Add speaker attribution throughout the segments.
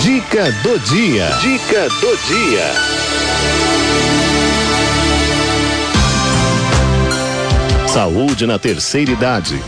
Speaker 1: Dica do dia. Dica do dia. Saúde na terceira idade.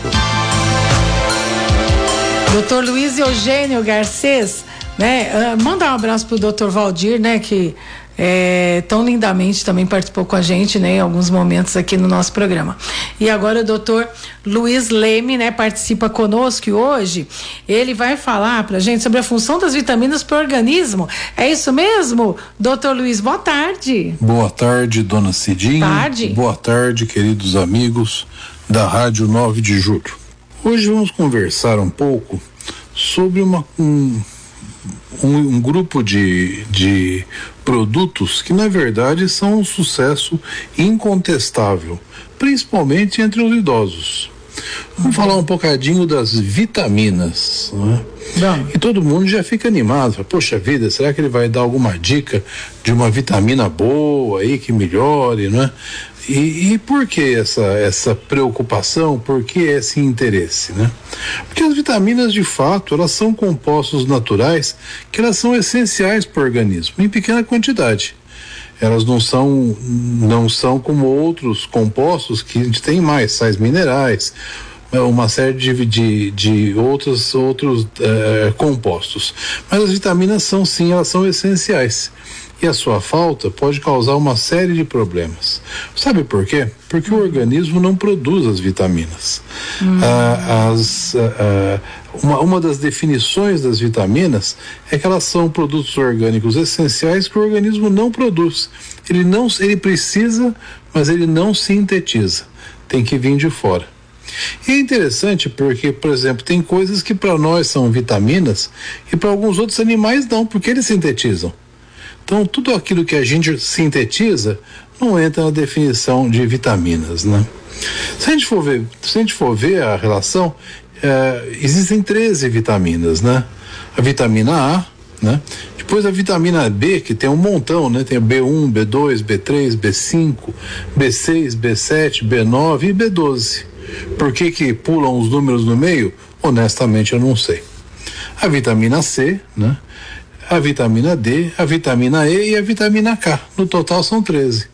Speaker 2: Doutor Luiz Eugênio Garcês, né? Uh, manda um abraço pro doutor Valdir, né? Que é, tão lindamente também participou com a gente, né, em alguns momentos aqui no nosso programa. E agora o doutor Luiz Leme, né, participa conosco hoje ele vai falar pra gente sobre a função das vitaminas para o organismo. É isso mesmo? Doutor Luiz, boa tarde.
Speaker 3: Boa tarde, dona Cidinha.
Speaker 2: Tarde.
Speaker 3: Boa tarde, queridos amigos da Rádio 9 de Julho. Hoje vamos conversar um pouco sobre uma, um, um, um grupo de, de produtos que na verdade são um sucesso incontestável, principalmente entre os idosos. Vamos falar um bocadinho das vitaminas. Né? E todo mundo já fica animado. Poxa vida, será que ele vai dar alguma dica de uma vitamina boa aí que melhore, né? E, e, por que essa, essa preocupação? Por que esse interesse, né? Porque as vitaminas, de fato, elas são compostos naturais que elas são essenciais para o organismo, em pequena quantidade. Elas não são, não são como outros compostos que a gente tem mais, sais minerais, uma série de, de, de outros, outros eh, compostos. Mas as vitaminas são sim, elas são essenciais e a sua falta pode causar uma série de problemas. Sabe por quê? Porque o organismo não produz as vitaminas. Hum. Ah, as, ah, ah, uma, uma das definições das vitaminas é que elas são produtos orgânicos essenciais que o organismo não produz. Ele não, ele precisa, mas ele não sintetiza. Tem que vir de fora. E é interessante porque, por exemplo, tem coisas que para nós são vitaminas e para alguns outros animais não, porque eles sintetizam. Então, tudo aquilo que a gente sintetiza não entra na definição de vitaminas, né? Se a gente for ver, se a, gente for ver a relação, é, existem 13 vitaminas, né? A vitamina A, né? Depois a vitamina B, que tem um montão, né? Tem B1, B2, B3, B5, B6, B7, B9 e B12. Por que que pulam os números no meio? Honestamente eu não sei. A vitamina C, né? A vitamina D, a vitamina E e a vitamina K. No total são 13.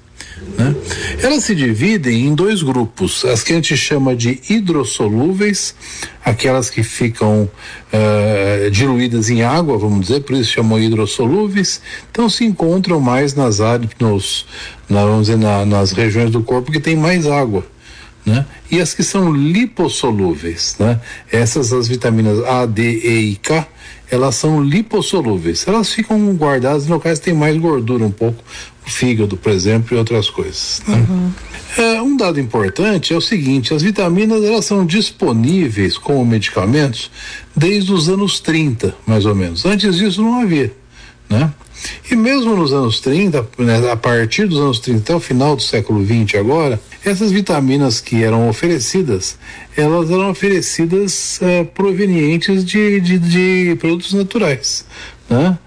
Speaker 3: Né? Elas se dividem em dois grupos: as que a gente chama de hidrossolúveis, aquelas que ficam uh, diluídas em água, vamos dizer, por isso chamam hidrossolúveis. Então se encontram mais nas nos, na, vamos dizer, na, nas regiões do corpo que tem mais água. Né? E as que são lipossolúveis, né? Essas as vitaminas A, D, E e K, elas são lipossolúveis. Elas ficam guardadas em locais que tem mais gordura um pouco, o fígado, por exemplo, e outras coisas. Né? Uhum. É, um dado importante é o seguinte: as vitaminas elas são disponíveis como medicamentos desde os anos 30, mais ou menos. Antes disso não havia, né? E mesmo nos anos 30, né, a partir dos anos 30 até o final do século 20 agora, essas vitaminas que eram oferecidas, elas eram oferecidas é, provenientes de, de, de, produtos naturais. Né?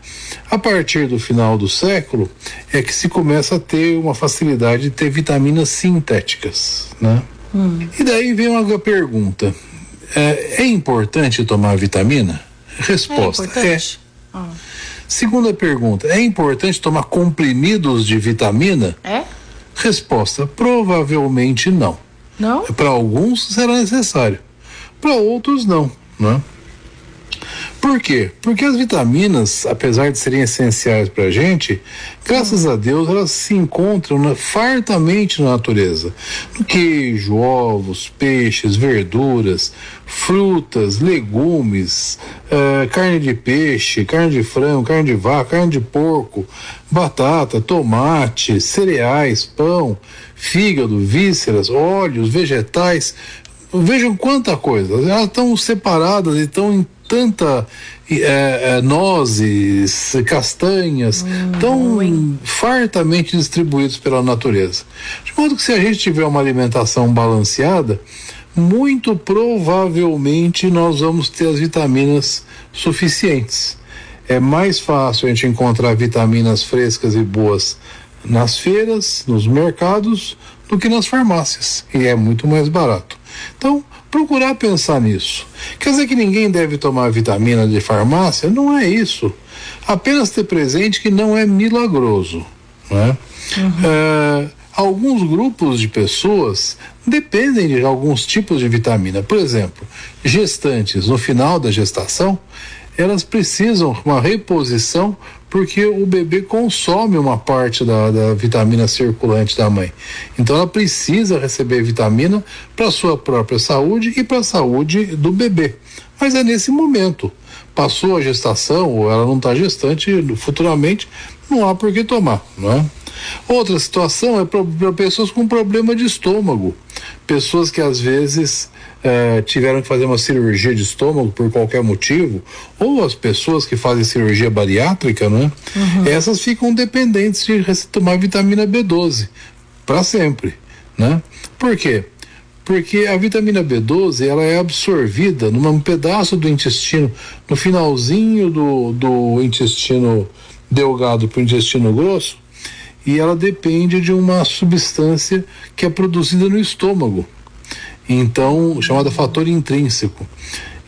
Speaker 3: A partir do final do século é que se começa a ter uma facilidade de ter vitaminas sintéticas. Né? Hum. E daí vem uma pergunta: é, é importante tomar vitamina? Resposta: é. Importante. é. Ah. Segunda pergunta: é importante tomar comprimidos de vitamina?
Speaker 2: É?
Speaker 3: Resposta: provavelmente não.
Speaker 2: Não?
Speaker 3: Para alguns será necessário, para outros não, né? Por quê? Porque as vitaminas, apesar de serem essenciais para a gente, graças a Deus elas se encontram na, fartamente na natureza. No queijo, ovos, peixes, verduras, frutas, legumes, uh, carne de peixe, carne de frango, carne de vaca, carne de porco, batata, tomate, cereais, pão, fígado, vísceras, óleos, vegetais. Vejam quanta coisa. Elas estão separadas e estão tanta é, é, nozes, castanhas, hum, tão fartamente distribuídos pela natureza. De modo que se a gente tiver uma alimentação balanceada, muito provavelmente nós vamos ter as vitaminas suficientes. É mais fácil a gente encontrar vitaminas frescas e boas nas feiras, nos mercados, do que nas farmácias. E é muito mais barato. Então, procurar pensar nisso. Quer dizer que ninguém deve tomar vitamina de farmácia? Não é isso. Apenas ter presente que não é milagroso. Né? Uhum. É, alguns grupos de pessoas dependem de alguns tipos de vitamina. Por exemplo, gestantes, no final da gestação, elas precisam uma reposição porque o bebê consome uma parte da, da vitamina circulante da mãe. Então ela precisa receber vitamina para sua própria saúde e para a saúde do bebê. Mas é nesse momento. Passou a gestação ou ela não está gestante, futuramente não há por que tomar, não é? Outra situação é para pessoas com problema de estômago, pessoas que às vezes eh, tiveram que fazer uma cirurgia de estômago por qualquer motivo, ou as pessoas que fazem cirurgia bariátrica, né? Uhum. Essas ficam dependentes de tomar vitamina B12 para sempre, né? Por quê? Porque a vitamina B12 ela é absorvida num pedaço do intestino, no finalzinho do, do intestino delgado para o intestino grosso, e ela depende de uma substância que é produzida no estômago então chamada fator intrínseco.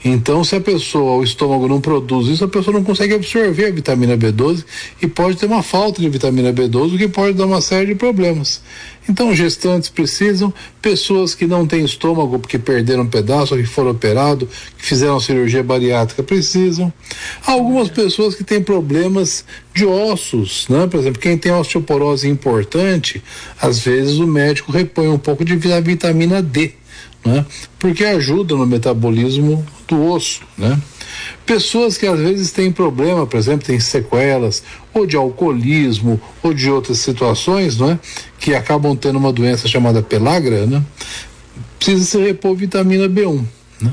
Speaker 3: Então, se a pessoa, o estômago não produz isso, a pessoa não consegue absorver a vitamina B12 e pode ter uma falta de vitamina B12, o que pode dar uma série de problemas. Então, gestantes precisam, pessoas que não têm estômago porque perderam um pedaço, que foram operados, que fizeram cirurgia bariátrica precisam. Algumas pessoas que têm problemas de ossos, né? Por exemplo, quem tem osteoporose importante, às vezes o médico repõe um pouco de vitamina D né? porque ajuda no metabolismo do osso. Né? Pessoas que às vezes têm problema, por exemplo, têm sequelas, ou de alcoolismo, ou de outras situações, não é? que acabam tendo uma doença chamada pelagra, né? precisa se repor vitamina B1. Né?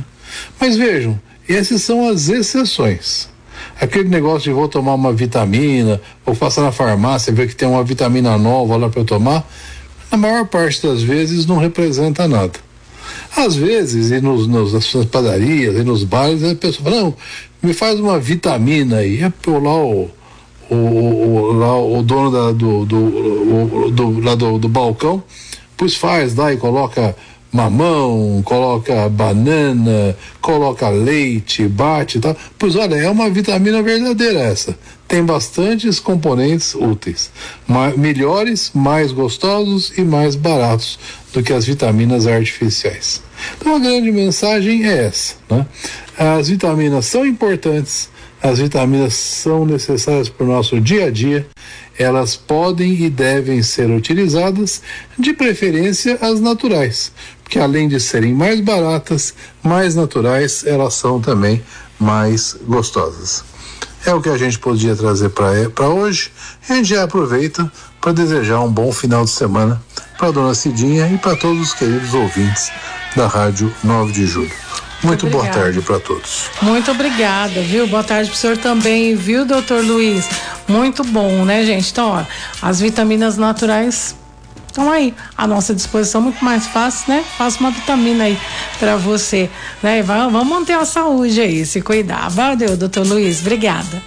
Speaker 3: Mas vejam, essas são as exceções. Aquele negócio de vou tomar uma vitamina, ou passar na farmácia ver que tem uma vitamina nova lá para eu tomar, na maior parte das vezes não representa nada. Às vezes, e nos, nos, nas padarias, e nos bares, a pessoa fala, não, me faz uma vitamina aí. É por lá o, o, o, lá, o dono da, do, do, o, do, lá do, do balcão, pois faz lá e coloca mamão, coloca banana, coloca leite, bate e tal. Pois olha, é uma vitamina verdadeira essa. Tem bastantes componentes úteis. melhores, mais gostosos e mais baratos do que as vitaminas artificiais. Então a grande mensagem é essa. Né? As vitaminas são importantes, as vitaminas são necessárias para o nosso dia a dia, elas podem e devem ser utilizadas, de preferência as naturais, porque além de serem mais baratas, mais naturais, elas são também mais gostosas. É o que a gente podia trazer para hoje. A gente já aproveita para desejar um bom final de semana para dona Cidinha e para todos os queridos ouvintes da Rádio 9 de Julho. Muito boa tarde para todos.
Speaker 2: Muito obrigada, viu? Boa tarde para o senhor também, viu, doutor Luiz? Muito bom, né, gente? Então, ó, as vitaminas naturais estão aí à nossa disposição, muito mais fácil, né? Faça uma vitamina aí para você, né? Vamos manter a saúde aí, se cuidar. Valeu, doutor Luiz, obrigada.